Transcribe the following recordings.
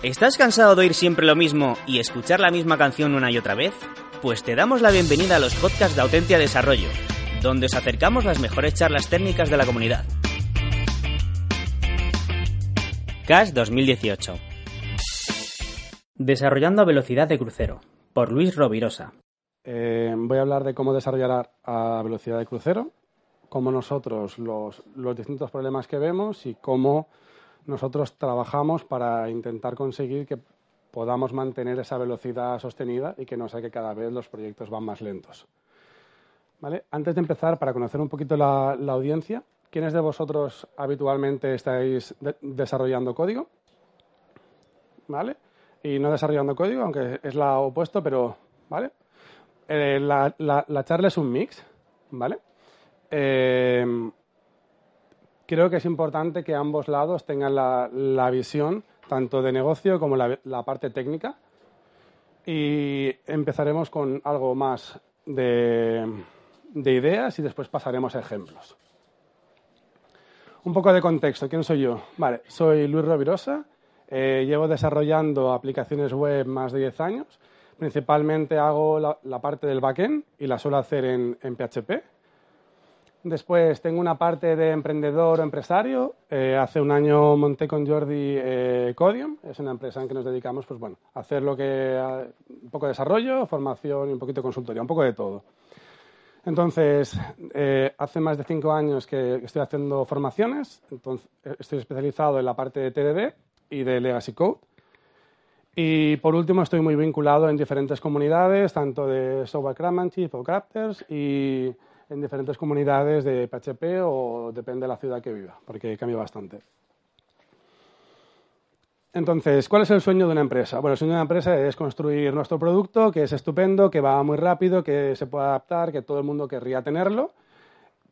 ¿Estás cansado de oír siempre lo mismo y escuchar la misma canción una y otra vez? Pues te damos la bienvenida a los podcasts de Autentia Desarrollo, donde os acercamos las mejores charlas técnicas de la comunidad. CAS 2018 Desarrollando a velocidad de crucero, por Luis Rovirosa. Eh, voy a hablar de cómo desarrollar a velocidad de crucero, cómo nosotros los, los distintos problemas que vemos y cómo nosotros trabajamos para intentar conseguir que podamos mantener esa velocidad sostenida y que no sea que cada vez los proyectos van más lentos. ¿Vale? Antes de empezar, para conocer un poquito la, la audiencia, ¿quiénes de vosotros habitualmente estáis de desarrollando código? ¿Vale? Y no desarrollando código, aunque es la opuesto, pero ¿vale? Eh, la, la, la, charla es un mix, ¿vale? Eh, creo que es importante que ambos lados tengan la, visión tanto de negocio como la, parte técnica. Y empezaremos con algo más de, de, ideas y después pasaremos a ejemplos. Un poco de contexto. ¿Quién soy yo? Vale, soy Luis Rovirosa. Eh, llevo desarrollando aplicaciones web más de 10 años. Principalmente hago la, parte del backend y la suelo hacer en PHP Después tengo una parte de emprendedor o empresario. Eh, hace un año monté con Jordi eh, Codium. Es una empresa en que nos dedicamos pues, bueno, a hacer lo que, a, un poco de desarrollo, formación y un poquito de consultoría, un poco de todo. Entonces, eh, hace más de cinco años que estoy haciendo formaciones. Entonces, estoy especializado en la parte de TDD y de Legacy Code. Y por último, estoy muy vinculado en diferentes comunidades, tanto de Software Craftsmanship o Crafters y en diferentes comunidades de PHP o depende de la ciudad que viva, porque cambia bastante. Entonces, ¿cuál es el sueño de una empresa? Bueno, el sueño de una empresa es construir nuestro producto, que es estupendo, que va muy rápido, que se puede adaptar, que todo el mundo querría tenerlo.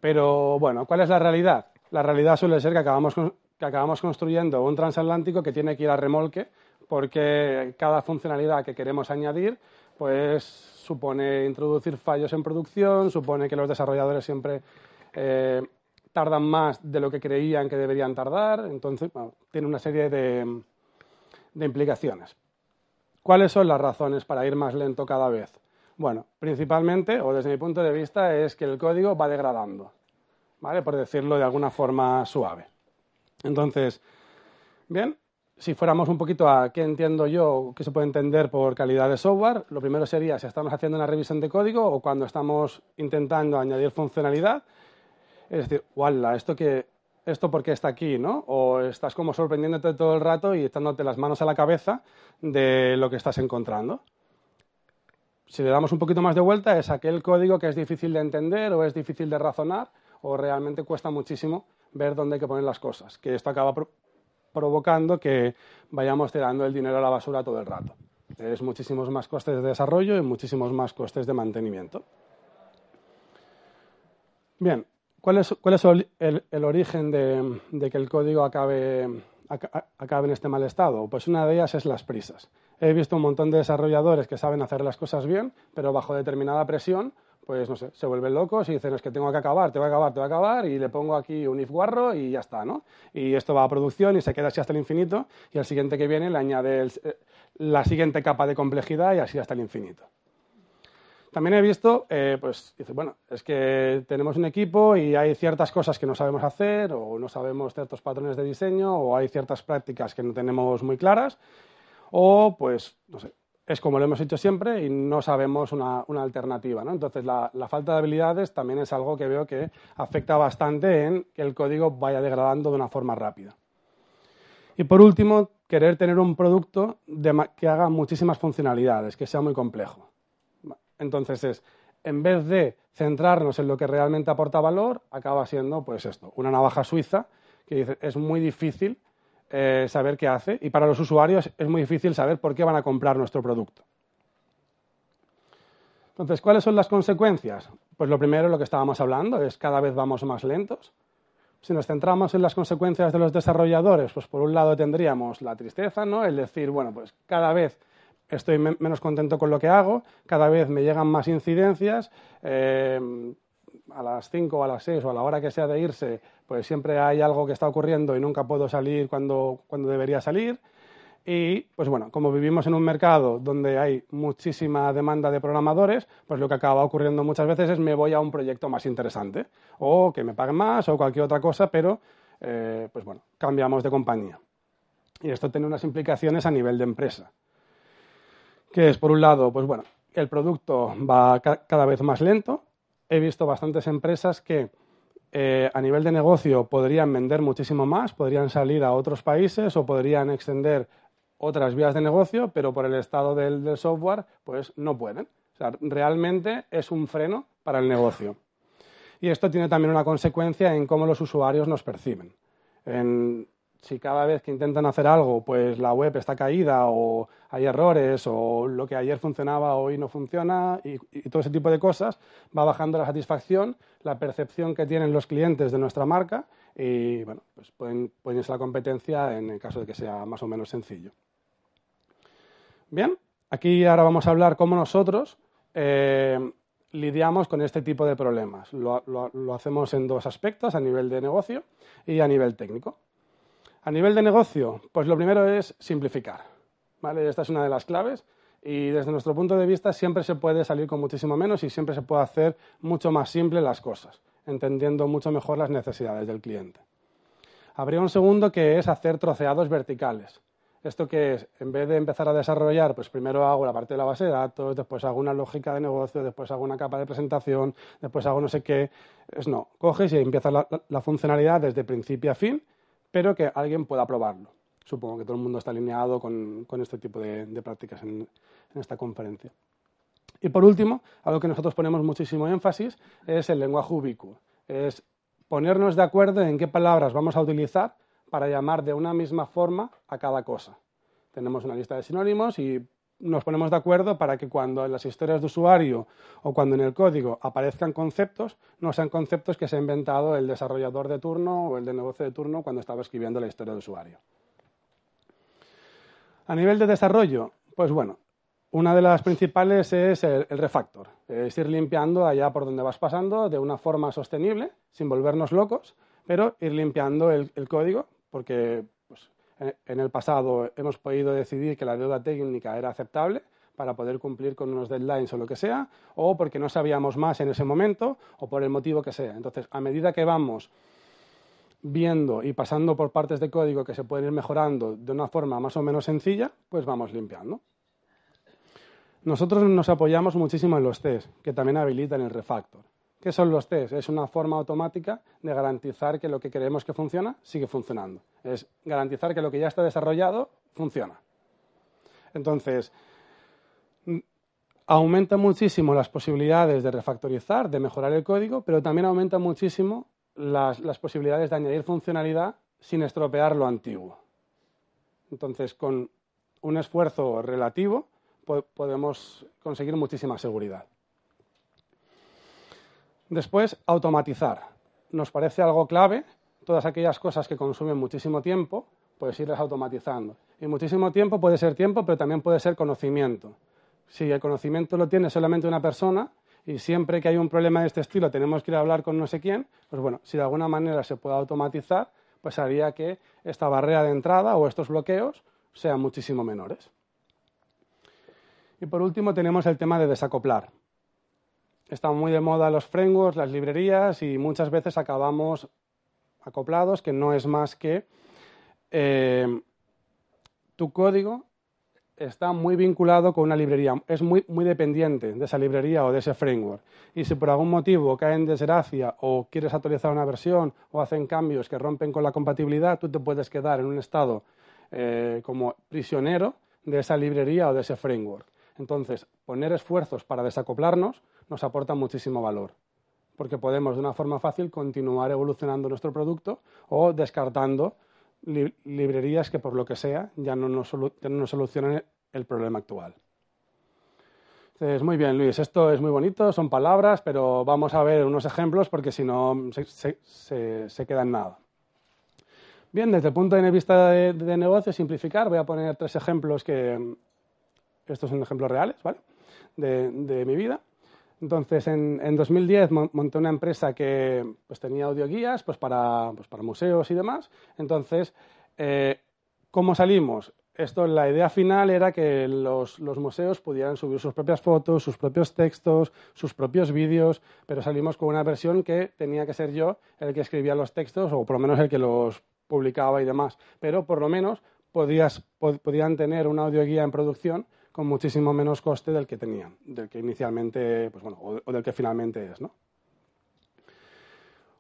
Pero, bueno, ¿cuál es la realidad? La realidad suele ser que acabamos, que acabamos construyendo un transatlántico que tiene que ir a remolque, porque cada funcionalidad que queremos añadir, pues supone introducir fallos en producción, supone que los desarrolladores siempre eh, tardan más de lo que creían que deberían tardar, entonces bueno, tiene una serie de, de implicaciones. ¿Cuáles son las razones para ir más lento cada vez? Bueno, principalmente, o desde mi punto de vista, es que el código va degradando, ¿vale? Por decirlo de alguna forma suave. Entonces, bien, si fuéramos un poquito a qué entiendo yo, qué se puede entender por calidad de software, lo primero sería si estamos haciendo una revisión de código o cuando estamos intentando añadir funcionalidad. Es decir, ¡wala! ¿Esto, que, ¿esto por qué está aquí? ¿no? O estás como sorprendiéndote todo el rato y echándote las manos a la cabeza de lo que estás encontrando. Si le damos un poquito más de vuelta, es aquel código que es difícil de entender o es difícil de razonar o realmente cuesta muchísimo ver dónde hay que poner las cosas. Que esto acaba provocando que vayamos tirando el dinero a la basura todo el rato. Es muchísimos más costes de desarrollo y muchísimos más costes de mantenimiento. Bien, ¿cuál es, el, origen de, de, que el código acabe, acabe en este mal estado? Pues una de ellas es las prisas. He visto un montón de desarrolladores que saben hacer las cosas bien, pero bajo determinada presión pues no sé, se vuelven locos y dicen es que tengo que acabar, te voy a acabar, te voy a acabar y le pongo aquí un if guarro y ya está, ¿no? Y esto va a producción y se queda así hasta el infinito y al siguiente que viene le añade eh, la siguiente capa de complejidad y así hasta el infinito. También he visto, eh, pues, dice, bueno, es que tenemos un equipo y hay ciertas cosas que no sabemos hacer o no sabemos ciertos patrones de diseño o hay ciertas prácticas que no tenemos muy claras o, pues, no sé, es como lo hemos hecho siempre y no sabemos una, una alternativa. ¿no? Entonces, la, falta de habilidades también es algo que veo que afecta bastante en que el código vaya degradando de una forma rápida. Y por último, querer tener un producto que haga muchísimas funcionalidades, que sea muy complejo. Entonces, es, en vez de centrarnos en lo que realmente aporta valor, acaba siendo, pues esto, una navaja suiza que dice, es muy difícil eh, saber qué hace y para los usuarios es muy difícil saber por qué van a comprar nuestro producto. Entonces, ¿cuáles son las consecuencias? Pues lo primero, lo que estábamos hablando, es cada vez vamos más lentos. Si nos centramos en las consecuencias de los desarrolladores, pues por un lado tendríamos la tristeza, ¿no? El decir, bueno, pues cada vez estoy menos contento con lo que hago, cada vez me llegan más incidencias, eh, a las 5 o a las 6 o a la hora que sea de irse, pues siempre hay algo que está ocurriendo y nunca puedo salir cuando, cuando debería salir. Y, pues bueno, como vivimos en un mercado donde hay muchísima demanda de programadores, pues lo que acaba ocurriendo muchas veces es me voy a un proyecto más interesante, o que me paguen más, o cualquier otra cosa, pero, eh, pues bueno, cambiamos de compañía. Y esto tiene unas implicaciones a nivel de empresa. Que es, por un lado, pues bueno, el producto va cada vez más lento. He visto bastantes empresas que eh, a nivel de negocio podrían vender muchísimo más, podrían salir a otros países o podrían extender otras vías de negocio, pero por el estado del, software, pues no pueden. O sea, realmente es un freno para el negocio. Y esto tiene también una consecuencia en cómo los usuarios nos perciben. Si cada vez que intentan hacer algo, pues la web está caída o hay errores o lo que ayer funcionaba hoy no funciona y, todo ese tipo de cosas, va bajando la satisfacción, la percepción que tienen los clientes de nuestra marca y bueno, pues pueden, irse a la competencia en el caso de que sea más o menos sencillo. Bien, aquí ahora vamos a hablar cómo nosotros eh, lidiamos con este tipo de problemas. Lo, hacemos en dos aspectos, a nivel de negocio y a nivel técnico. A nivel de negocio, pues lo primero es simplificar. ¿vale? Esta es una de las claves y desde nuestro punto de vista siempre se puede salir con muchísimo menos y siempre se puede hacer mucho más simple las cosas, entendiendo mucho mejor las necesidades del cliente. Habría un segundo que es hacer troceados verticales. ¿Esto que es? En vez de empezar a desarrollar, pues primero hago la parte de la base de datos, después hago una lógica de negocio, después hago una capa de presentación, después hago no sé qué. Es no, coges y empiezas la, funcionalidad desde principio a fin, pero que alguien pueda probarlo. Supongo que todo el mundo está alineado con, este tipo de, prácticas en, en esta conferencia. Y por último, algo que nosotros ponemos muchísimo énfasis es el lenguaje ubicuo. Es ponernos de acuerdo en qué palabras vamos a utilizar para llamar de una misma forma a cada cosa. Tenemos una lista de sinónimos y nos ponemos de acuerdo para que cuando en las historias de usuario o cuando en el código aparezcan conceptos, no sean conceptos que se ha inventado el desarrollador de turno o el de negocio de turno cuando estaba escribiendo la historia de usuario. A nivel de desarrollo, pues bueno, una de las principales es el, refactor, es ir limpiando allá por donde vas pasando de una forma sostenible, sin volvernos locos, pero ir limpiando el código porque en el pasado hemos podido decidir que la deuda técnica era aceptable para poder cumplir con unos deadlines o lo que sea, o porque no sabíamos más en ese momento, o por el motivo que sea. Entonces, a medida que vamos viendo y pasando por partes de código que se pueden ir mejorando de una forma más o menos sencilla, pues vamos limpiando. Nosotros nos apoyamos muchísimo en los test, que también habilitan el refactor. ¿Qué son los test? Es una forma automática de garantizar que lo que queremos que funciona sigue funcionando. Es garantizar que lo que ya está desarrollado funciona. Entonces, aumenta muchísimo las posibilidades de refactorizar, de mejorar el código, pero también aumenta muchísimo las, posibilidades de añadir funcionalidad sin estropear lo antiguo. Entonces, con un esfuerzo relativo podemos conseguir muchísima seguridad. Después, automatizar. Nos parece algo clave. Todas aquellas cosas que consumen muchísimo tiempo, pues irlas automatizando. Y muchísimo tiempo puede ser tiempo, pero también puede ser conocimiento. Si el conocimiento lo tiene solamente una persona y siempre que hay un problema de este estilo tenemos que ir a hablar con no sé quién, pues bueno, si de alguna manera se puede automatizar, pues haría que esta barrera de entrada o estos bloqueos sean muchísimo menores. Y por último tenemos el tema de desacoplar están muy de moda los frameworks, las librerías y muchas veces acabamos acoplados, que no es más que eh, tu código está muy vinculado con una librería, es muy, muy dependiente de esa librería o de ese framework. Y si por algún motivo cae en desgracia o quieres actualizar una versión o hacen cambios que rompen con la compatibilidad, tú te puedes quedar en un estado eh, como prisionero de esa librería o de ese framework. Entonces, poner esfuerzos para desacoplarnos nos aporta muchísimo valor, porque podemos de una forma fácil continuar evolucionando nuestro producto o descartando librerías que por lo que sea ya no nos, solucionan el problema actual. Entonces, muy bien, Luis, esto es muy bonito, son palabras, pero vamos a ver unos ejemplos porque si no se, queda en nada. Bien, desde el punto de vista de, negocio, simplificar, voy a poner tres ejemplos que, estos son ejemplos reales, ¿vale? De mi vida. Entonces, en, en, 2010 monté una empresa que pues, tenía audioguías pues, para, pues, para museos y demás. Entonces, eh, ¿cómo salimos? Esto, la idea final era que los, los, museos pudieran subir sus propias fotos, sus propios textos, sus propios vídeos, pero salimos con una versión que tenía que ser yo el que escribía los textos o por lo menos el que los publicaba y demás. Pero por lo menos podías, podían tener una audioguía en producción con muchísimo menos coste del que tenían, del que inicialmente, pues bueno, o, del que finalmente es, ¿no?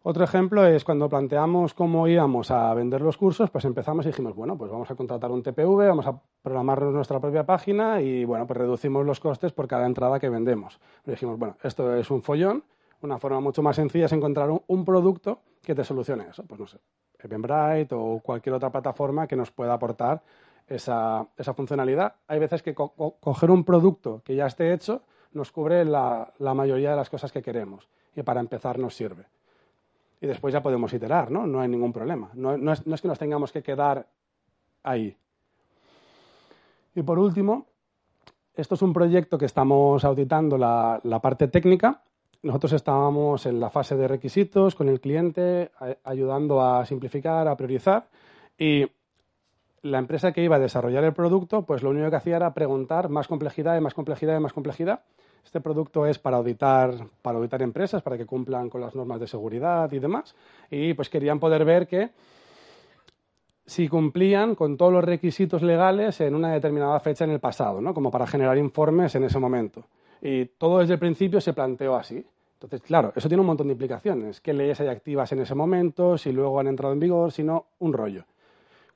Otro ejemplo es cuando planteamos cómo íbamos a vender los cursos, pues empezamos y dijimos, bueno, pues vamos a contratar un TPV, vamos a programar nuestra propia página y, bueno, pues reducimos los costes por cada entrada que vendemos. Pero dijimos, bueno, esto es un follón, una forma mucho más sencilla es encontrar un, producto que te solucione eso. Pues no sé, Eventbrite o cualquier otra plataforma que nos pueda aportar esa, esa funcionalidad. Hay veces que coger un producto que ya esté hecho nos cubre la, la, mayoría de las cosas que queremos y para empezar nos sirve. Y después ya podemos iterar, ¿no? No hay ningún problema. No, no, es, no es que nos tengamos que quedar ahí. Y por último, esto es un proyecto que estamos auditando la, la, parte técnica. Nosotros estábamos en la fase de requisitos con el cliente, ayudando a simplificar, a priorizar. Y la empresa que iba a desarrollar el producto, pues lo único que hacía era preguntar más complejidad y más complejidad y más complejidad. Este producto es para auditar, para auditar empresas, para que cumplan con las normas de seguridad y demás. Y pues querían poder ver que si cumplían con todos los requisitos legales en una determinada fecha en el pasado, ¿no? como para generar informes en ese momento. Y todo desde el principio se planteó así. Entonces, claro, eso tiene un montón de implicaciones. ¿Qué leyes hay activas en ese momento? Si luego han entrado en vigor, si no, un rollo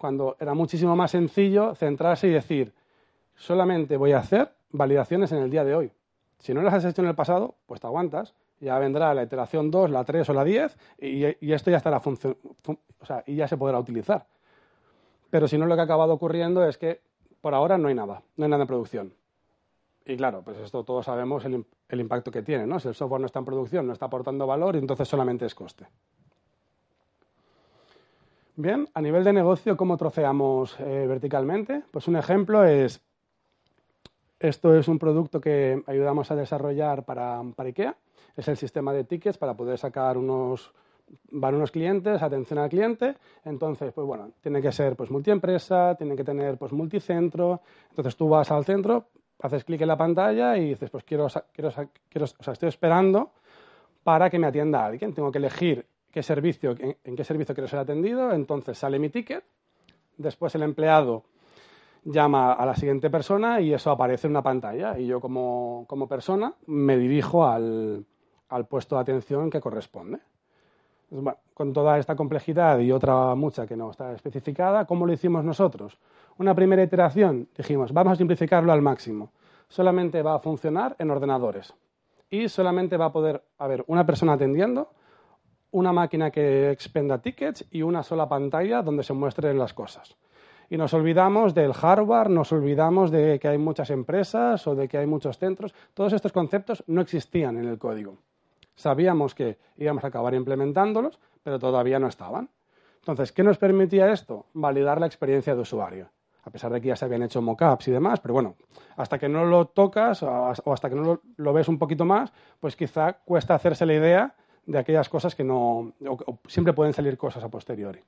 cuando era muchísimo más sencillo centrarse y decir, solamente voy a hacer validaciones en el día de hoy. Si no las has hecho en el pasado, pues te aguantas. Ya vendrá la iteración 2, la 3 o la 10 y, esto ya estará o sea, y ya se podrá utilizar. Pero si no, lo que ha acabado ocurriendo es que por ahora no hay nada, no hay nada en producción. Y claro, pues esto todos sabemos el, el impacto que tiene, ¿no? Si el software no está en producción, no está aportando valor, entonces solamente es coste. Bien, a nivel de negocio, ¿cómo troceamos eh, verticalmente? Pues un ejemplo es, esto es un producto que ayudamos a desarrollar para, IKEA, es el sistema de tickets para poder sacar unos, van unos clientes, atención al cliente, entonces, pues bueno, tiene que ser pues multiempresa, tiene que tener pues multicentro, entonces tú vas al centro, haces clic en la pantalla y dices, pues quiero, quiero, quiero o sea, estoy esperando para que me atienda alguien, tengo que elegir qué servicio, en, qué servicio quiero ser atendido, entonces sale mi ticket, después el empleado llama a la siguiente persona y eso aparece en una pantalla y yo como, persona me dirijo al, puesto de atención que corresponde. con toda esta complejidad y otra mucha que no está especificada, ¿cómo lo hicimos nosotros? Una primera iteración, dijimos, vamos a simplificarlo al máximo. Solamente va a funcionar en ordenadores y solamente va a poder haber una persona atendiendo una máquina que expenda tickets y una sola pantalla donde se muestren las cosas. Y nos olvidamos del hardware, nos olvidamos de que hay muchas empresas o de que hay muchos centros. Todos estos conceptos no existían en el código. Sabíamos que íbamos a acabar implementándolos, pero todavía no estaban. Entonces, ¿qué nos permitía esto? Validar la experiencia de usuario. A pesar de que ya se habían hecho mockups y demás, pero bueno, hasta que no lo tocas o hasta que no lo ves un poquito más, pues quizá cuesta hacerse la idea de aquellas cosas que no, siempre pueden salir cosas a posteriori.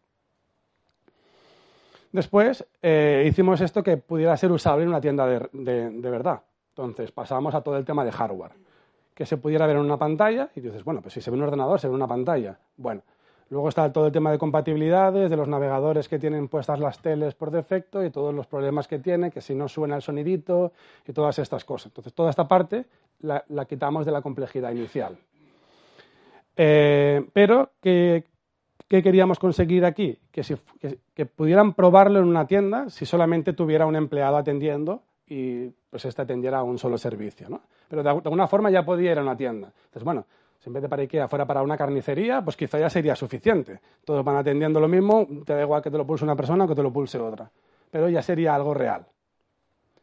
Después eh, hicimos esto que pudiera ser usable en una tienda de, de, verdad. Entonces pasamos a todo el tema de hardware. Que se pudiera ver en una pantalla y dices, bueno, pues si se ve un ordenador, se ve una pantalla. Bueno, luego está todo el tema de compatibilidades, de los navegadores que tienen puestas las teles por defecto y todos los problemas que tiene, que si no suena el sonidito y todas estas cosas. Entonces toda esta parte la quitamos de la complejidad inicial. Eh, pero, ¿qué, queríamos conseguir aquí? Que, pudieran probarlo en una tienda si solamente tuviera un empleado atendiendo y pues este atendiera a un solo servicio. ¿no? Pero de, alguna forma ya podía ir a una tienda. Entonces, bueno, Si en vez de para IKEA fuera para una carnicería, pues quizá ya sería suficiente. Todos van atendiendo lo mismo, te da igual que te lo pulse una persona o que te lo pulse otra. Pero ya sería algo real.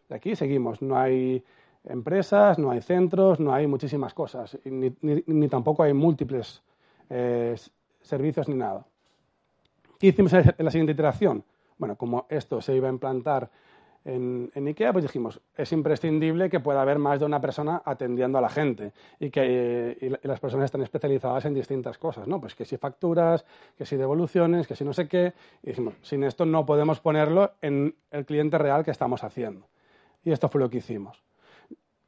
De aquí seguimos. No hay empresas, no hay centros, no hay muchísimas cosas. Ni, tampoco hay múltiples eh, servicios ni nada. ¿Qué hicimos en la siguiente iteración? Bueno, como esto se iba a implantar en, IKEA, pues dijimos, es imprescindible que pueda haber más de una persona atendiendo a la gente y que las personas están especializadas en distintas cosas, ¿no? Pues que si facturas, que si devoluciones, que si no sé qué. Y dijimos, sin esto no podemos ponerlo en el cliente real que estamos haciendo. Y esto fue lo que hicimos.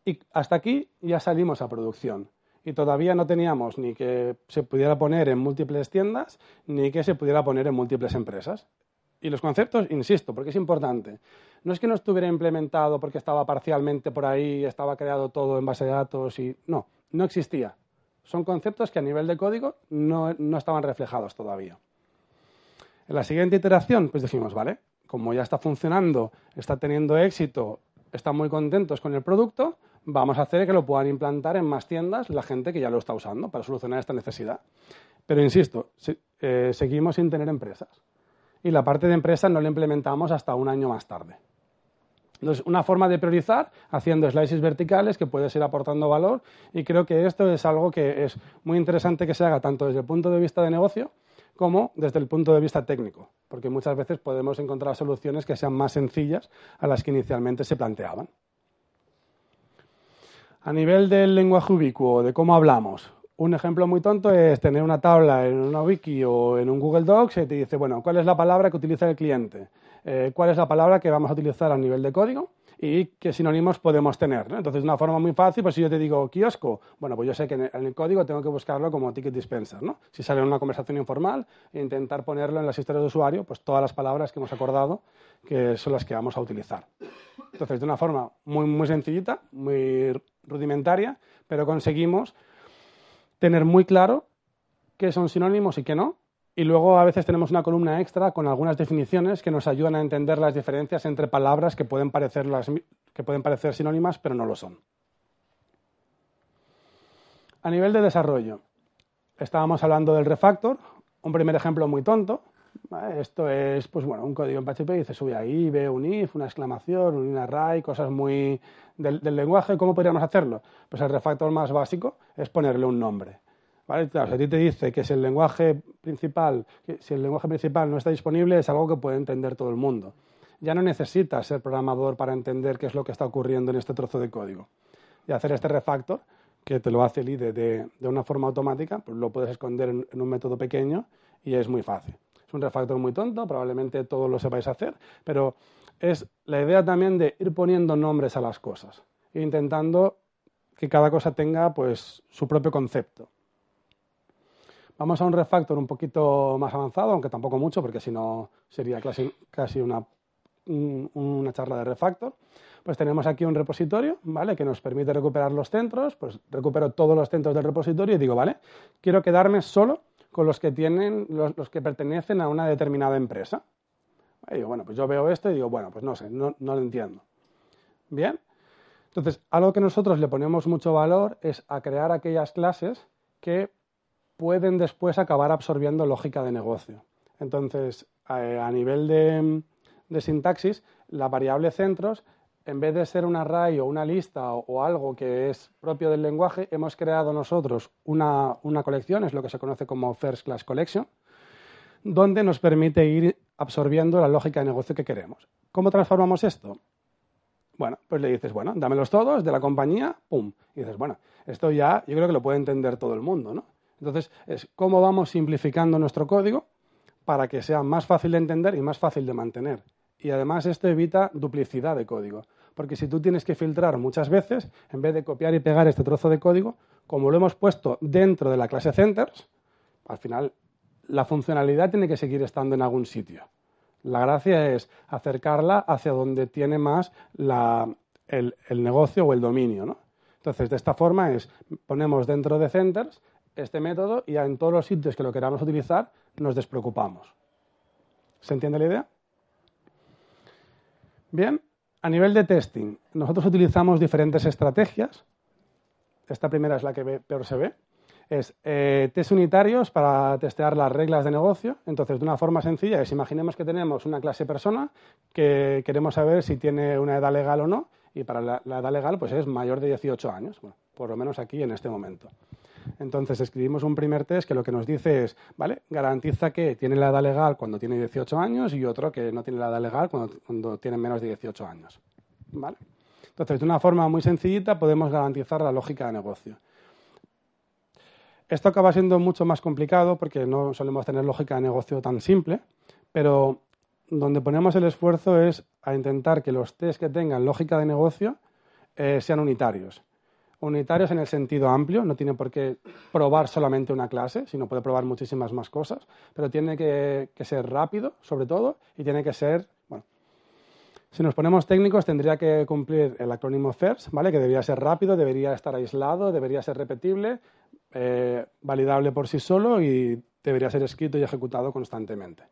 Y hasta aquí ya salimos a producción. Y todavía no teníamos ni que se pudiera poner en múltiples tiendas, ni que se pudiera poner en múltiples empresas. Y los conceptos, insisto, porque es importante. No es que no estuviera implementado porque estaba parcialmente por ahí, estaba creado todo en base de datos y no, no existía. Son conceptos que a nivel de código no, no estaban reflejados todavía. En la siguiente iteración, pues dijimos, vale, como ya está funcionando, está teniendo éxito, están muy contentos con el producto, vamos a hacer que lo puedan implantar en más tiendas la gente que ya lo está usando para solucionar esta necesidad. Pero insisto, eh, seguimos sin tener empresas y la parte de empresa no la implementamos hasta un año más tarde. Entonces, una forma de priorizar haciendo slices verticales que puedes ir aportando valor y creo que esto es algo que es muy interesante que se haga tanto desde el punto de vista de negocio como desde el punto de vista técnico, porque muchas veces podemos encontrar soluciones que sean más sencillas a las que inicialmente se planteaban. A nivel del lenguaje ubicuo, de cómo hablamos, un ejemplo muy tonto es tener una tabla en una wiki o en un Google Docs y te dice, bueno, ¿cuál es la palabra que utiliza el cliente? Eh, ¿Cuál es la palabra que vamos a utilizar a nivel de código? Y qué sinónimos podemos tener. Entonces, de una forma muy fácil, pues si yo te digo kiosco, bueno, pues yo sé que en el, código tengo que buscarlo como ticket dispenser. ¿no? Si sale en una conversación informal, intentar ponerlo en las historias de usuario, pues todas las palabras que hemos acordado que son las que vamos a utilizar. Entonces, de una forma muy, muy sencillita, muy rudimentaria, pero conseguimos tener muy claro qué son sinónimos y qué no. Y luego a veces tenemos una columna extra con algunas definiciones que nos ayudan a entender las diferencias entre palabras que pueden parecer, que pueden parecer sinónimas, pero no lo son. A nivel de desarrollo, estábamos hablando del refactor, un primer ejemplo muy tonto. Esto es pues bueno, un código en PHP y dice sube ahí, ve un if, una exclamación, un array, cosas muy del, lenguaje. ¿Cómo podríamos hacerlo? Pues el refactor más básico es ponerle un nombre. ¿Vale? si a ti te dice que si el lenguaje principal, si el lenguaje principal no está disponible, es algo que puede entender todo el mundo. Ya no necesitas ser programador para entender qué es lo que está ocurriendo en este trozo de código. Y hacer este refactor, que te lo hace el IDE de, una forma automática, pues lo puedes esconder en un método pequeño y es muy fácil. Es un refactor muy tonto, probablemente todos lo sepáis hacer, pero es la idea también de ir poniendo nombres a las cosas e intentando que cada cosa tenga pues su propio concepto. Vamos a un refactor un poquito más avanzado, aunque tampoco mucho, porque si no sería casi, casi una, una charla de refactor. Pues tenemos aquí un repositorio, ¿vale? Que nos permite recuperar los centros. Pues recupero todos los centros del repositorio y digo, ¿vale? Quiero quedarme solo con los que tienen, los, que pertenecen a una determinada empresa. Y digo, bueno, pues yo veo esto y digo, bueno, pues no sé, no, no lo entiendo. Bien. Entonces, algo que nosotros le ponemos mucho valor es a crear aquellas clases que pueden después acabar absorbiendo lógica de negocio. Entonces, a, nivel de, sintaxis, la variable centros en vez de ser un array o una lista o, algo que es propio del lenguaje, hemos creado nosotros una, colección, es lo que se conoce como First Class Collection, donde nos permite ir absorbiendo la lógica de negocio que queremos. ¿Cómo transformamos esto? Bueno, pues le dices, bueno, dámelos todos de la compañía, pum. Y dices, bueno, esto ya yo creo que lo puede entender todo el mundo, ¿no? Entonces, es cómo vamos simplificando nuestro código para que sea más fácil de entender y más fácil de mantener y además esto evita duplicidad de código. Porque si tú tienes que filtrar muchas veces, en vez de copiar y pegar este trozo de código, como lo hemos puesto dentro de la clase centers, al final la funcionalidad tiene que seguir estando en algún sitio. La gracia es acercarla hacia donde tiene más el, negocio o el dominio. Entonces, de esta forma es, ponemos dentro de centers este método y en todos los sitios que lo queramos utilizar nos despreocupamos. ¿Se entiende la idea? Bien, a nivel de testing, nosotros utilizamos diferentes estrategias. Esta primera es la que peor se ve. es eh, test unitarios para testear las reglas de negocio. Entonces, de una forma sencilla es, imaginemos que tenemos una clase persona que queremos saber si tiene una edad legal o no, y para la, edad legal pues es mayor de 18 años, por lo menos aquí en este momento. Entonces escribimos un primer test que lo que nos dice es, ¿vale? Garantiza que tiene la edad legal cuando tiene 18 años y otro que no tiene la edad legal cuando, tiene menos de 18 años. ¿Vale? Entonces, de una forma muy sencillita podemos garantizar la lógica de negocio. Esto acaba siendo mucho más complicado porque no solemos tener lógica de negocio tan simple, pero donde ponemos el esfuerzo es a intentar que los test que tengan lógica de negocio eh, sean unitarios. Unitarios en el sentido amplio, no tiene por qué probar solamente una clase, sino puede probar muchísimas más cosas, pero tiene que, ser rápido, sobre todo, y tiene que ser si nos ponemos técnicos, tendría que cumplir el acrónimo FIRST, ¿vale? que debería ser rápido, debería estar aislado, debería ser repetible, eh, validable por sí solo y debería ser escrito y ejecutado constantemente.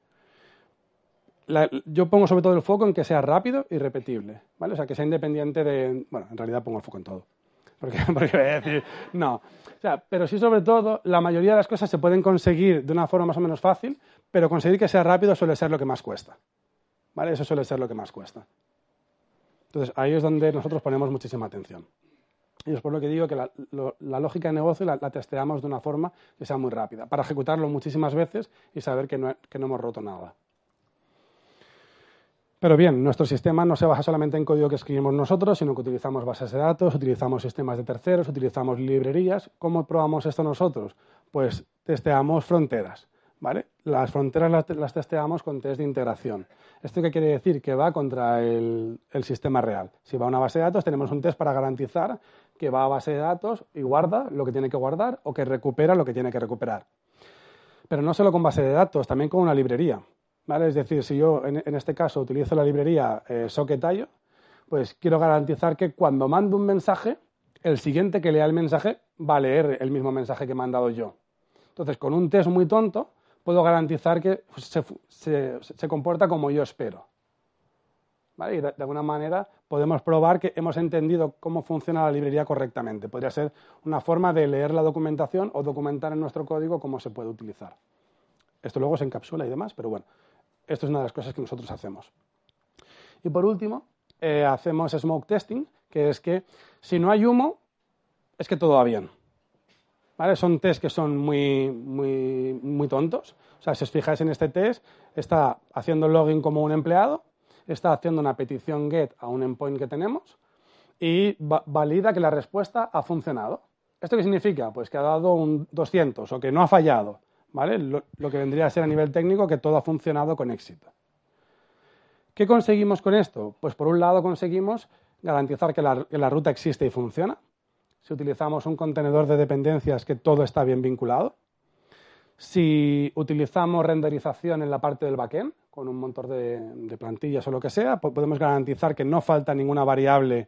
yo pongo sobre todo el foco en que sea rápido y repetible, ¿vale? O sea, que sea independiente de... Bueno, en realidad pongo el foco en todo. Porque, porque voy a decir, no. O sea, pero sí, sobre todo, la mayoría de las cosas se pueden conseguir de una forma más o menos fácil, pero conseguir que sea rápido suele ser lo que más cuesta. ¿Vale? Eso suele ser lo que más cuesta. Entonces, ahí es donde nosotros ponemos muchísima atención. Y es por lo que digo que la, lógica de negocio la, testeamos de una forma que sea muy rápida, para ejecutarlo muchísimas veces y saber que no, que no hemos roto nada. Pero bien, nuestro sistema no se basa solamente en código que escribimos nosotros, sino que utilizamos bases de datos, utilizamos sistemas de terceros, utilizamos librerías. ¿Cómo probamos esto nosotros? Pues testeamos fronteras. ¿vale? Las fronteras las, testeamos con test de integración. ¿Esto qué quiere decir? Que va contra el, sistema real. Si va a una base de datos, tenemos un test para garantizar que va a base de datos y guarda lo que tiene que guardar o que recupera lo que tiene que recuperar. Pero no solo con base de datos, también con una librería. Es decir, si yo en, este caso utilizo la librería eh, pues quiero garantizar que cuando mando un mensaje, el siguiente que lea el mensaje va a leer el mismo mensaje que he mandado yo. Entonces, con un test muy tonto, puedo garantizar que se, comporta como yo espero. Y de, alguna manera podemos probar que hemos entendido cómo funciona la librería correctamente. Podría ser una forma de leer la documentación o documentar en nuestro código cómo se puede utilizar. Esto luego se encapsula y demás, pero bueno, esto es una de las cosas que nosotros hacemos. Y por último, eh, hacemos smoke testing, que es que si no hay humo, es que todo va bien. Son test que son muy, muy, muy tontos. O sea, si os fijáis en este test, está haciendo login como un empleado, está haciendo una petición GET a un endpoint que tenemos y valida que la respuesta ha funcionado. ¿Esto qué significa? Pues que ha dado un 200 o que no ha fallado. ¿Vale? Lo, que vendría a ser a nivel técnico que todo ha funcionado con éxito. ¿Qué conseguimos con esto? Pues por un lado conseguimos garantizar que la ruta existe y funciona si utilizamos un contenedor de dependencias que todo está bien vinculado, si utilizamos renderización en la parte del backend, con un montón de, plantillas o lo que sea, podemos garantizar que no falta ninguna variable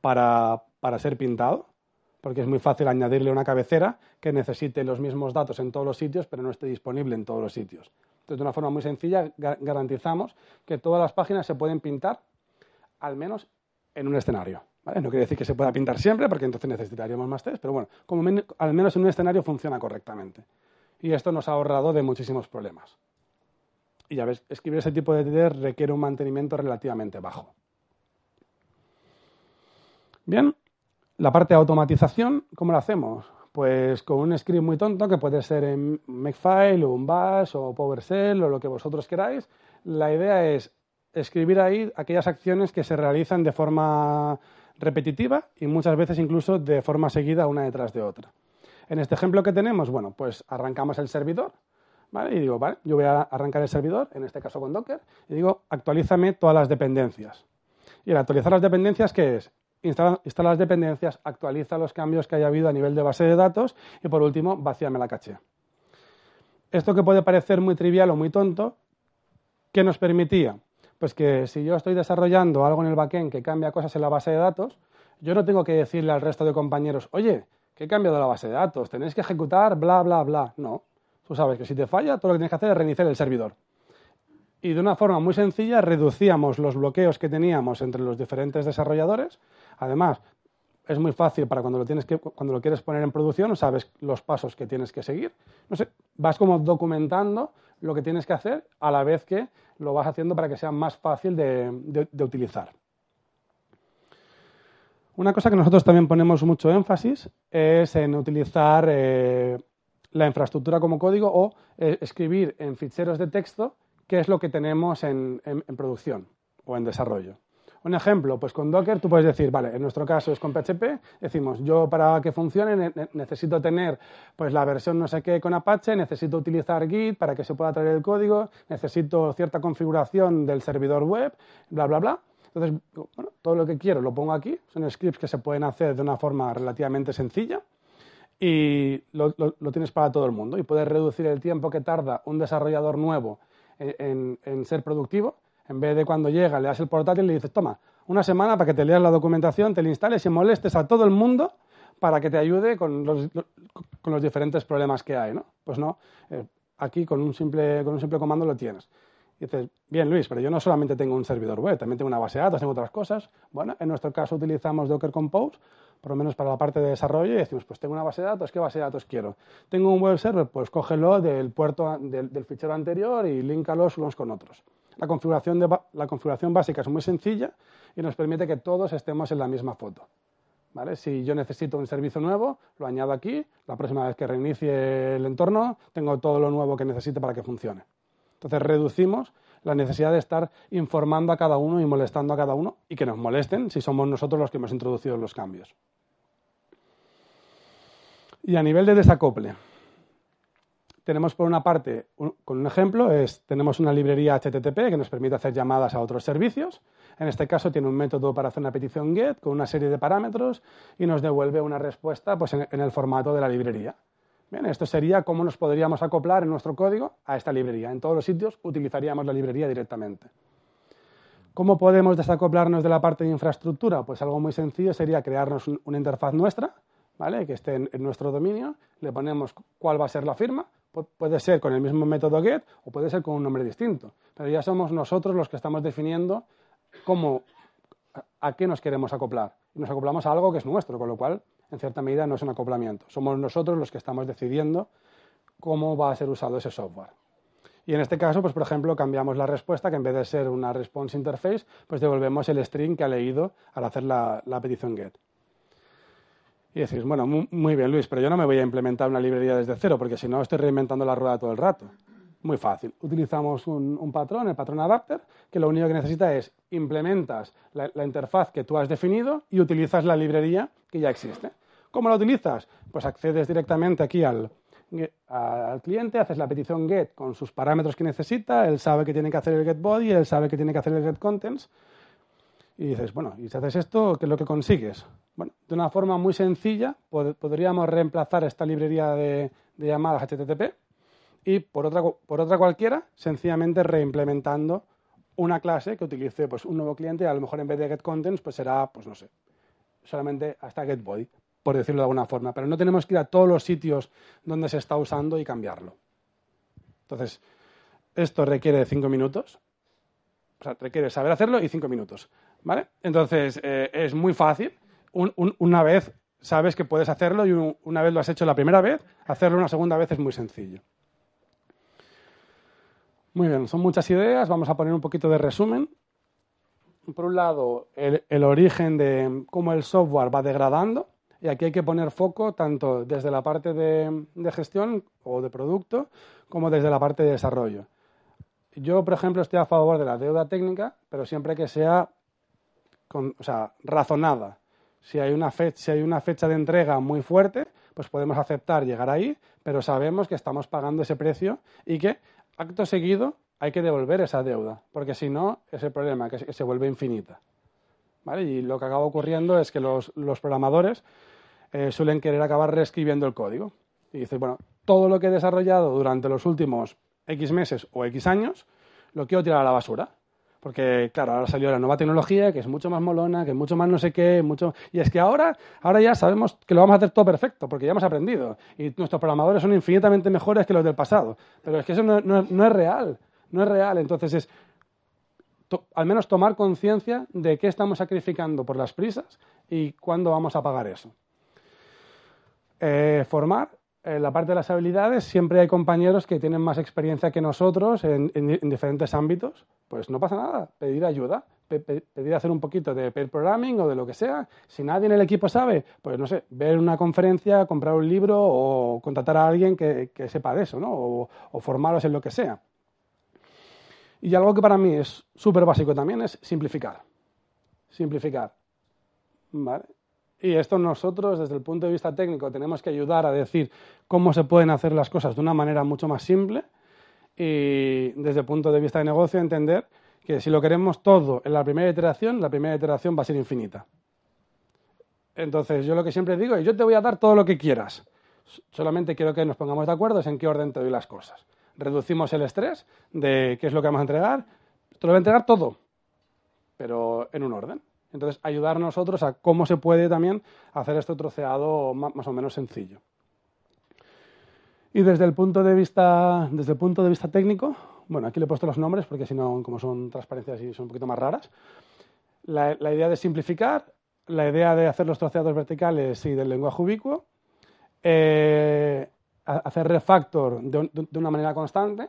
para, ser pintado, porque es muy fácil añadirle una cabecera que necesite los mismos datos en todos los sitios, pero no esté disponible en todos los sitios. Entonces, de una forma muy sencilla, garantizamos que todas las páginas se pueden pintar, al menos en un escenario. No quiere decir que se pueda pintar siempre, porque entonces necesitaríamos más test, pero bueno, como al menos en un escenario funciona correctamente. Y esto nos ha ahorrado de muchísimos problemas. Y ya ves, escribir ese tipo de test requiere un mantenimiento relativamente bajo. Bien, la parte de automatización, ¿cómo la hacemos? Pues con un script muy tonto que puede ser en Makefile o un Bash o PowerShell o lo que vosotros queráis. La idea es escribir ahí aquellas acciones que se realizan de forma repetitiva y muchas veces incluso de forma seguida una detrás de otra. En este ejemplo que tenemos, bueno, pues arrancamos el servidor, ¿vale? Y digo, vale, yo voy a arrancar el servidor, en este caso con Docker, y digo, actualízame todas las dependencias. Y al actualizar las dependencias, ¿qué es? Instala, las dependencias, actualiza los cambios que haya habido a nivel de base de datos y por último, vacíame la caché. Esto que puede parecer muy trivial o muy tonto, ¿qué nos permitía? Pues que si yo estoy desarrollando algo en el backend que cambia cosas en la base de datos, yo no tengo que decirle al resto de compañeros, oye, que he cambiado la base de datos, tenéis que ejecutar bla, bla, bla. No. Tú sabes que si te falla, todo lo que tienes que hacer es reiniciar el servidor. Y de una forma muy sencilla reducíamos los bloqueos que teníamos entre los diferentes desarrolladores. Además, es muy fácil para cuando lo, tienes que, cuando lo quieres poner en producción, sabes los pasos que tienes que seguir. No sé, vas como documentando lo que tienes que hacer a la vez que lo vas haciendo para que sea más fácil de, utilizar. Una cosa que nosotros también ponemos mucho énfasis es en utilizar eh, la infraestructura como código o eh, escribir en ficheros de texto qué es lo que tenemos en producción o en desarrollo. Un ejemplo, pues con Docker tú puedes decir, vale, en nuestro caso es con PHP, decimos, yo para que funcione necesito tener pues la versión no sé qué con Apache, necesito utilizar Git para que se pueda traer el código, necesito cierta configuración del servidor web, bla, bla, bla. Entonces, bueno, todo lo que quiero lo pongo aquí, son scripts que se pueden hacer de una forma relativamente sencilla y lo, tienes para todo el mundo y puedes reducir el tiempo que tarda un desarrollador nuevo en ser productivo en vez de cuando llega, le das el portátil y le dices, toma, una semana para que te leas la documentación, te la instales y molestes a todo el mundo para que te ayude con los, diferentes problemas que hay, ¿no? Pues no, eh, aquí con un, simple, con un simple comando lo tienes. Dices, bien Luis, pero yo no solamente tengo un servidor web, también tengo una base de datos, tengo otras cosas. Bueno, en nuestro caso utilizamos Docker Compose, por lo menos para la parte de desarrollo, y decimos, pues tengo una base de datos, ¿qué base de datos quiero? Tengo un web server, pues cógelo del puerto del, fichero anterior y línkalos unos con otros. La configuración, de, la configuración básica es muy sencilla y nos permite que todos estemos en la misma foto. ¿Vale? Si yo necesito un servicio nuevo, lo añado aquí. La próxima vez que reinicie el entorno, tengo todo lo nuevo que necesite para que funcione. Entonces reducimos la necesidad de estar informando a cada uno y molestando a cada uno y que nos molesten si somos nosotros los que hemos introducido los cambios. Y a nivel de desacople, tenemos por una parte, con un ejemplo, es, tenemos una librería HTTP que nos permite hacer llamadas a otros servicios. En este caso tiene un método para hacer una petición GET con una serie de parámetros y nos devuelve una respuesta pues, en, el formato de la librería. Bien, esto sería cómo nos podríamos acoplar en nuestro código a esta librería. En todos los sitios utilizaríamos la librería directamente. ¿Cómo podemos desacoplarnos de la parte de infraestructura? Pues algo muy sencillo sería crearnos una interfaz nuestra, ¿vale? que esté en nuestro dominio, le ponemos cuál va a ser la firma, puede ser con el mismo método get o puede ser con un nombre distinto. Pero ya somos nosotros los que estamos definiendo cómo, a qué nos queremos acoplar. Nos acoplamos a algo que es nuestro, con lo cual, en cierta medida, no es un acoplamiento. Somos nosotros los que estamos decidiendo cómo va a ser usado ese software. Y en este caso, pues por ejemplo, cambiamos la respuesta, que en vez de ser una response interface, pues devolvemos el string que ha leído al hacer la petición get. Y decís, bueno, muy bien Luis, pero yo no me voy a implementar una librería desde cero, porque si no estoy reinventando la rueda todo el rato. Muy fácil. Utilizamos un, patrón, el patrón adapter, que lo único que necesita es implementas la, interfaz que tú has definido y utilizas la librería que ya existe. ¿Cómo la utilizas? Pues accedes directamente aquí al, al cliente, haces la petición get con sus parámetros que necesita, él sabe que tiene que hacer el get body, él sabe que tiene que hacer el get contents, y dices, bueno, y si haces esto, ¿qué es lo que consigues? Bueno, de una forma muy sencilla podríamos reemplazar esta librería de, llamadas HTTP y por otra, por otra cualquiera, sencillamente reimplementando una clase que utilice pues, un nuevo cliente a lo mejor en vez de getContents pues será, pues no sé, solamente hasta getBody, por decirlo de alguna forma. Pero no tenemos que ir a todos los sitios donde se está usando y cambiarlo. Entonces, esto requiere cinco minutos. O sea, requiere saber hacerlo y cinco minutos. ¿Vale? Entonces, eh, es muy fácil. Una vez sabes que puedes hacerlo y una vez lo has hecho la primera vez, hacerlo una segunda vez es muy sencillo. Muy bien, son muchas ideas. Vamos a poner un poquito de resumen. Por un lado, el, origen de cómo el software va degradando. Y aquí hay que poner foco tanto desde la parte de gestión o de producto como desde la parte de desarrollo. Yo, por ejemplo, estoy a favor de la deuda técnica, pero siempre que sea razonada. Si hay, una fecha, si hay una fecha de entrega muy fuerte, pues podemos aceptar llegar ahí, pero sabemos que estamos pagando ese precio y que acto seguido hay que devolver esa deuda, porque si no, es el problema, que se vuelve infinita. ¿Vale? Y lo que acaba ocurriendo es que los, programadores eh, suelen querer acabar reescribiendo el código. Y dices, bueno, todo lo que he desarrollado durante los últimos X meses o X años, lo quiero tirar a la basura. Porque, claro, ahora salió la nueva tecnología que es mucho más molona, que es mucho más no sé qué, mucho... Y es que ahora, ahora ya sabemos que lo vamos a hacer todo perfecto, porque ya hemos aprendido. Y nuestros programadores son infinitamente mejores que los del pasado. Pero es que eso no, es real, no es real. Entonces es, al menos tomar conciencia de qué estamos sacrificando por las prisas y cuándo vamos a pagar eso. Eh, formar, en la parte de las habilidades, siempre hay compañeros que tienen más experiencia que nosotros en, diferentes ámbitos. Pues no pasa nada, pedir ayuda, pedir hacer un poquito de pair programming o de lo que sea. Si nadie en el equipo sabe, pues no sé, ver una conferencia, comprar un libro o contratar a alguien que, sepa de eso, ¿no? O, o formaros en lo que sea. Y algo que para mí es súper básico también es simplificar. Simplificar. ¿Vale? Y esto nosotros, desde el punto de vista técnico, tenemos que ayudar a decir cómo se pueden hacer las cosas de una manera mucho más simple y desde el punto de vista de negocio entender que si lo queremos todo en la primera iteración, la primera iteración va a ser infinita. Entonces, yo lo que siempre digo es, yo te voy a dar todo lo que quieras. Solamente quiero que nos pongamos de acuerdo en qué orden te doy las cosas. Reducimos el estrés de qué es lo que vamos a entregar. Te lo voy a entregar todo, pero en un orden. Entonces, ayudar a nosotros a cómo se puede también hacer este troceado más o menos sencillo. Y desde el punto de vista, desde el punto de vista técnico, bueno, aquí le he puesto los nombres porque si no, como son transparencias y son un poquito más raras. La, idea de simplificar, la idea de hacer los troceados verticales y del lenguaje ubicuo, eh, hacer refactor de, de, una manera constante.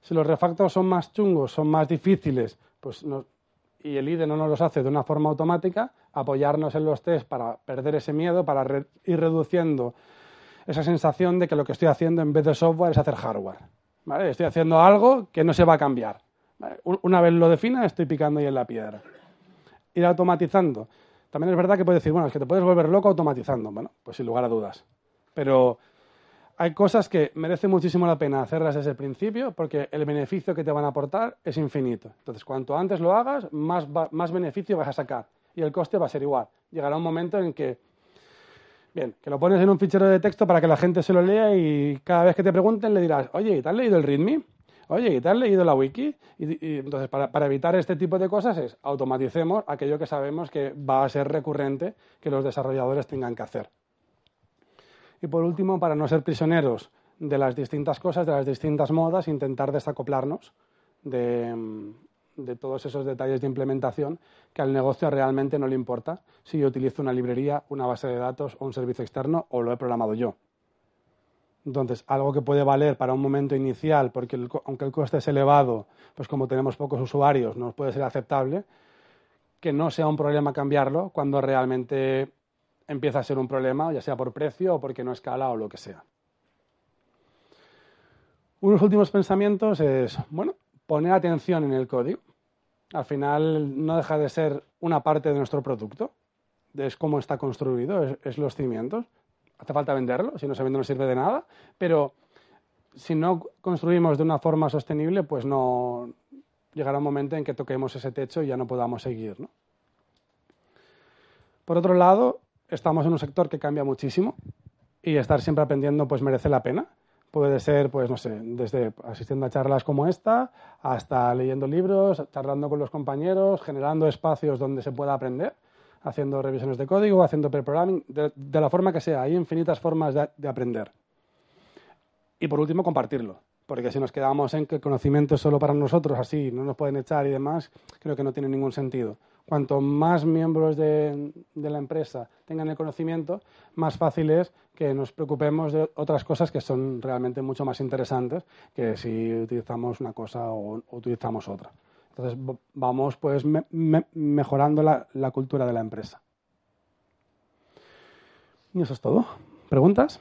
Si los refactors son más chungos, son más difíciles, pues no, y el IDE no nos los hace de una forma automática, apoyarnos en los test para perder ese miedo, para ir reduciendo esa sensación de que lo que estoy haciendo en vez de software es hacer hardware. ¿vale? Estoy haciendo algo que no se va a cambiar. Una vez lo defina, estoy picando ahí en la piedra. Ir automatizando. También es verdad que puedes decir, bueno, es que te puedes volver loco automatizando. Bueno, pues sin lugar a dudas. Pero hay cosas que merece muchísimo la pena hacerlas desde el principio porque el beneficio que te van a aportar es infinito. Entonces, cuanto antes lo hagas, más, más beneficio vas a sacar y el coste va a ser igual. Llegará un momento en que, bien, que lo pones en un fichero de texto para que la gente se lo lea y cada vez que te pregunten le dirás, oye, ¿te has leído el README? Oye, ¿y te has leído la wiki? Y, entonces, para, para, evitar este tipo de cosas es automaticemos aquello que sabemos que va a ser recurrente que los desarrolladores tengan que hacer. Y por último, para no ser prisioneros de las distintas cosas, de las distintas modas, intentar desacoplarnos de, todos esos detalles de implementación que al negocio realmente no le importa si yo utilizo una librería, una base de datos o un servicio externo o lo he programado yo. Entonces, algo que puede valer para un momento inicial, porque aunque el coste es elevado, pues como tenemos pocos usuarios, no puede ser aceptable, que no sea un problema cambiarlo cuando realmente empieza a ser un problema, ya sea por precio o porque no escala o lo que sea. Unos últimos pensamientos es, bueno, poner atención en el código. Al final no deja de ser una parte de nuestro producto, es cómo está construido, es, los cimientos. Hace falta venderlo, si no se vende no sirve de nada, pero si no construimos de una forma sostenible, pues no llegará un momento en que toquemos ese techo y ya no podamos seguir. Por otro lado, estamos en un sector que cambia muchísimo y estar siempre aprendiendo pues merece la pena. Puede ser, pues no sé, desde asistiendo a charlas como esta, hasta leyendo libros, charlando con los compañeros, generando espacios donde se pueda aprender, haciendo revisiones de código, haciendo pre-programming, de, la forma que sea. Hay infinitas formas de aprender. Y por último, compartirlo porque si nos quedamos en que el conocimiento es solo para nosotros, así, no nos pueden echar y demás, creo que no tiene ningún sentido. Cuanto más miembros de, la empresa tengan el conocimiento, más fácil es que nos preocupemos de otras cosas que son realmente mucho más interesantes que si utilizamos una cosa o, utilizamos otra. Entonces vamos pues mejorando la, la cultura de la empresa. Y eso es todo. ¿Preguntas?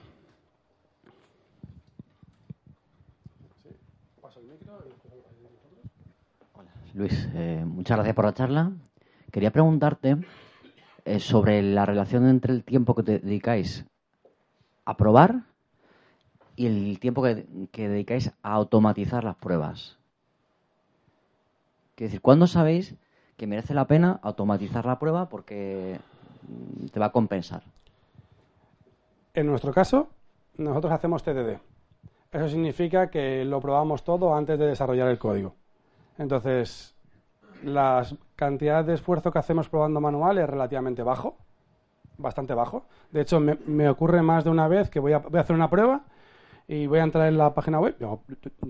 Luis, eh, muchas gracias por la charla. Quería preguntarte eh, sobre la relación entre el tiempo que te dedicáis a probar y el tiempo que, dedicáis a automatizar las pruebas. Quiero decir, ¿cuándo sabéis que merece la pena automatizar la prueba porque mm, te va a compensar? En nuestro caso, nosotros hacemos TDD. Eso significa que lo probamos todo antes de desarrollar el código. Entonces, la cantidad de esfuerzo que hacemos probando manual es relativamente bajo, bastante bajo. De hecho, me, ocurre más de una vez que voy a, hacer una prueba y voy a entrar en la página web, yo,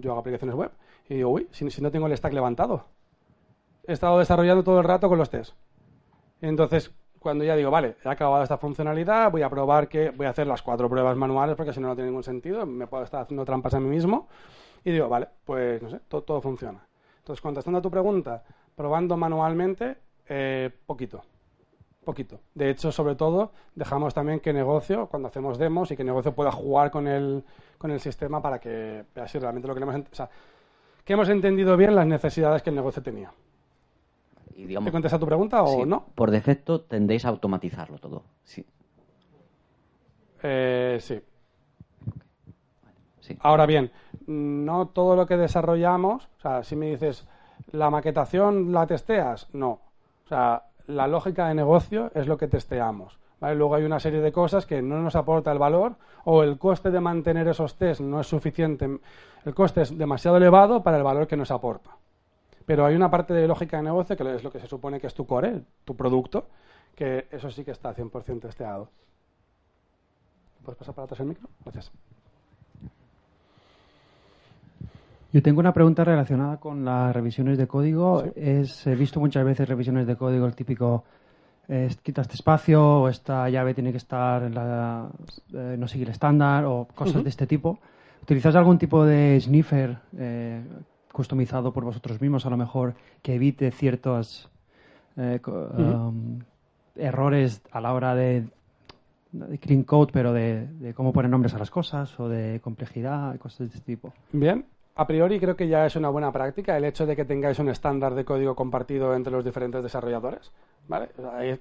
hago aplicaciones web, y digo, uy, si, no tengo el stack levantado. he estado desarrollando todo el rato con los test. Entonces, cuando ya digo, vale, he acabado esta funcionalidad, voy a probar que voy a hacer las cuatro pruebas manuales porque si no, no tiene ningún sentido, me puedo estar haciendo trampas a mí mismo. Y digo, vale, pues no sé, todo, todo funciona. Entonces, contestando a tu pregunta, probando manualmente, eh, poquito. Poquito. De hecho, sobre todo, dejamos también que negocio, cuando hacemos demos, y que negocio pueda jugar con el, con el sistema para que vea si realmente lo que hemos, o sea, que hemos entendido bien las necesidades que el negocio tenía. Y, digamos, ¿Te contesta tu pregunta o sí, no? Por defecto tendéis a automatizarlo todo. Sí. Eh, sí. sí. Ahora bien, no todo lo que desarrollamos, o sea, si me dices, ¿la maquetación la testeas? No. O sea, la lógica de negocio es lo que testeamos. ¿vale? Luego hay una serie de cosas que no nos aporta el valor o el coste de mantener esos test no es suficiente. El coste es demasiado elevado para el valor que nos aporta. Pero hay una parte de lógica de negocio que es lo que se supone que es tu core, tu producto, que eso sí que está 100% testeado. ¿Puedes pasar para atrás el micro? Gracias. Yo tengo una pregunta relacionada con las revisiones de código. Sí. Es, he visto muchas veces revisiones de código, el típico, eh, quita este espacio o esta llave tiene que estar en la, eh, no seguir el estándar o cosas de este tipo. ¿Utilizáis algún tipo de sniffer eh, customizado por vosotros mismos, a lo mejor, que evite ciertos eh, um, errores a la hora de, de clean code, pero de, de cómo poner nombres a las cosas o de complejidad, cosas de este tipo? Bien, a priori creo que ya es una buena práctica el hecho de que tengáis un estándar de código compartido entre los diferentes desarrolladores.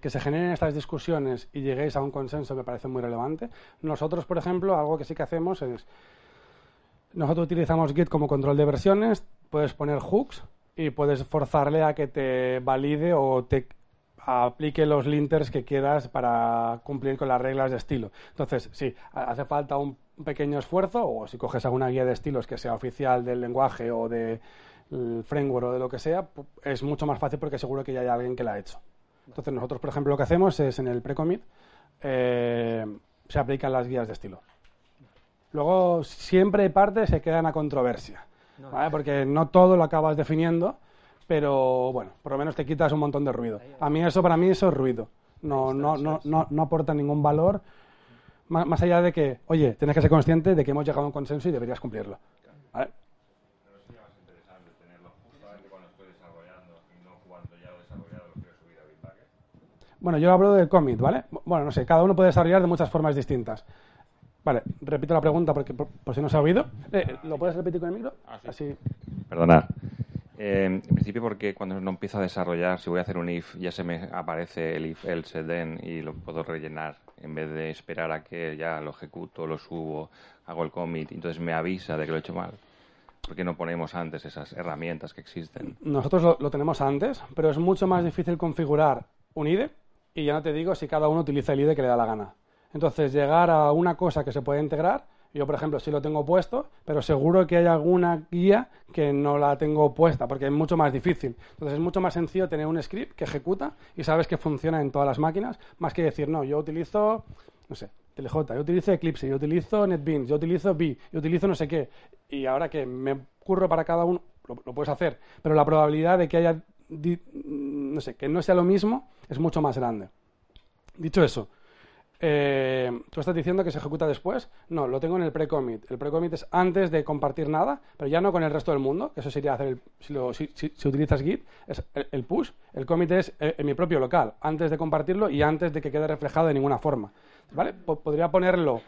que se generen estas discusiones y lleguéis a un consenso me parece muy relevante. Nosotros, por ejemplo, algo que sí que hacemos es, nosotros utilizamos Git como control de versiones, puedes poner hooks y puedes forzarle a que te valide o te aplique los linters que quieras para cumplir con las reglas de estilo. Entonces, sí, ha- hace falta un pequeño esfuerzo, o si coges alguna guía de estilos que sea oficial del lenguaje o del framework o de lo que sea, es mucho más fácil porque seguro que ya hay alguien que la ha hecho. Entonces, nosotros, por ejemplo, lo que hacemos es en el pre-commit eh, se aplican las guías de estilo. Luego, siempre hay partes que quedan a controversia, ¿vale? porque no todo lo acabas definiendo, pero bueno, por lo menos te quitas un montón de ruido. A mí eso, para mí, eso es ruido. No, no, no, no, no aporta ningún valor, más allá de que, oye, tienes que ser consciente de que hemos llegado a un consenso y deberías cumplirlo. ¿vale? Bueno, yo hablo del commit, ¿vale? Bueno, no sé, cada uno puede desarrollar de muchas formas distintas. Vale, repito la pregunta porque por, por si no se ha oído. Eh, ¿Lo puedes repetir con el micro? Así. Perdona. Eh, en principio porque cuando no empiezo a desarrollar, si voy a hacer un if, ya se me aparece el if, else, then y lo puedo rellenar en vez de esperar a que ya lo ejecuto, lo subo, hago el commit entonces me avisa de que lo he hecho mal. ¿Por qué no ponemos antes esas herramientas que existen? Nosotros lo, lo tenemos antes, pero es mucho más difícil configurar un IDE y ya no te digo si cada uno utiliza el IDE que le da la gana. Entonces, llegar a una cosa que se puede integrar, yo por ejemplo sí lo tengo puesto, pero seguro que hay alguna guía que no la tengo puesta porque es mucho más difícil. Entonces, es mucho más sencillo tener un script que ejecuta y sabes que funciona en todas las máquinas, más que decir, no, yo utilizo, no sé, TLJ, yo utilizo Eclipse, yo utilizo NetBeans, yo utilizo B, yo utilizo no sé qué. Y ahora que me curro para cada uno, lo, lo puedes hacer, pero la probabilidad de que haya, no sé, que no sea lo mismo es mucho más grande. Dicho eso, eh, ¿tú estás diciendo que se ejecuta después? No, lo tengo en el pre-commit. El pre-commit es antes de compartir nada, pero ya no con el resto del mundo, que eso sería hacer, el, si, lo- si- si- si utilizas Git, es el, el push. El commit es eh, en mi propio local, antes de compartirlo y antes de que quede reflejado de ninguna forma. ¿Vale? Po- podría ponerlo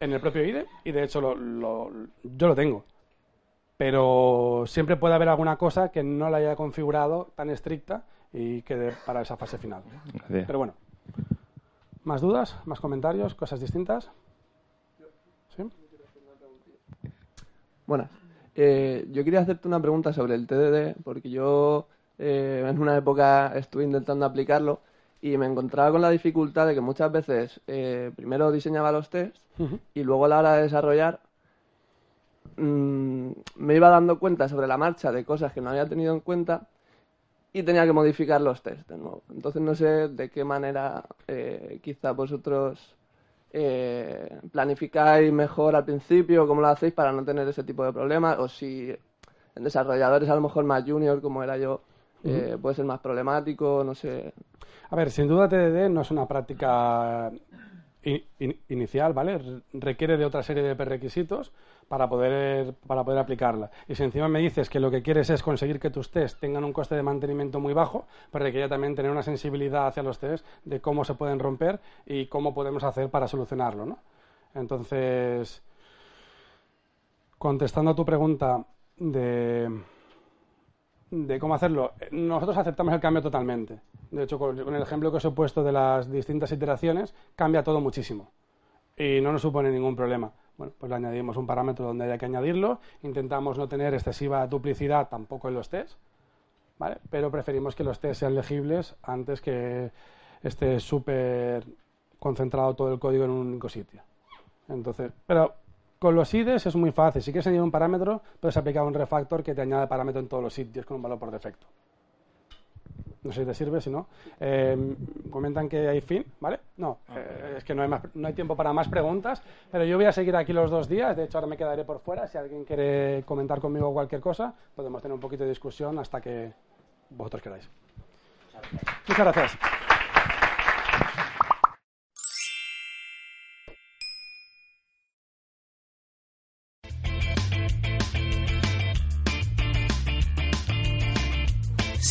en el propio IDE y de hecho lo- lo- yo lo tengo. Pero siempre puede haber alguna cosa que no la haya configurado tan estricta y quede para esa fase final. Gracias. Pero bueno, ¿más dudas? ¿Más comentarios? ¿Cosas distintas? ¿Sí? Buenas. Eh, yo quería hacerte una pregunta sobre el TDD, porque yo eh, en una época estuve intentando aplicarlo y me encontraba con la dificultad de que muchas veces eh, primero diseñaba los tests Ujú. y luego a la hora de desarrollar mm, me iba dando cuenta sobre la marcha de cosas que no había tenido en cuenta y tenía que modificar los tests de nuevo. Entonces no sé de qué manera eh, quizá vosotros eh, planificáis mejor al principio, cómo lo hacéis para no tener ese tipo de problemas, o si en desarrolladores a lo mejor más junior como era yo, eh, puede ser más problemático, no sé. A ver, sin duda TDD no es una práctica in- in- inicial, ¿vale? Re- Requiere de otra serie de prerequisitos para poder, para poder aplicarla. Y si encima me dices que lo que quieres es conseguir que tus test tengan un coste de mantenimiento muy bajo, pues requiere también tener una sensibilidad hacia los test de cómo se pueden romper y cómo podemos hacer para solucionarlo, ¿no? Entonces, contestando a tu pregunta de, de cómo hacerlo, eh, nosotros aceptamos el cambio totalmente. De hecho, con el ejemplo que os he puesto de las distintas iteraciones, cambia todo muchísimo y no nos supone ningún problema. Bueno, pues le añadimos un parámetro donde haya que añadirlo, intentamos no tener excesiva duplicidad tampoco en los tests, ¿vale? pero preferimos que los tests sean legibles antes que esté súper concentrado todo el código en un único sitio. Entonces, pero con los IDEs es muy fácil. Si quieres añadir un parámetro, puedes aplicar un refactor que te añade parámetro en todos los sitios con un valor por defecto. No sé si te sirve, si no. Eh, comentan que hay fin, ¿vale? No, eh, es que no hay, más, no hay tiempo para más preguntas, pero yo voy a seguir aquí los dos días. De hecho, ahora me quedaré por fuera. Si alguien quiere comentar conmigo cualquier cosa, podemos tener un poquito de discusión hasta que vosotros queráis. Muchas gracias.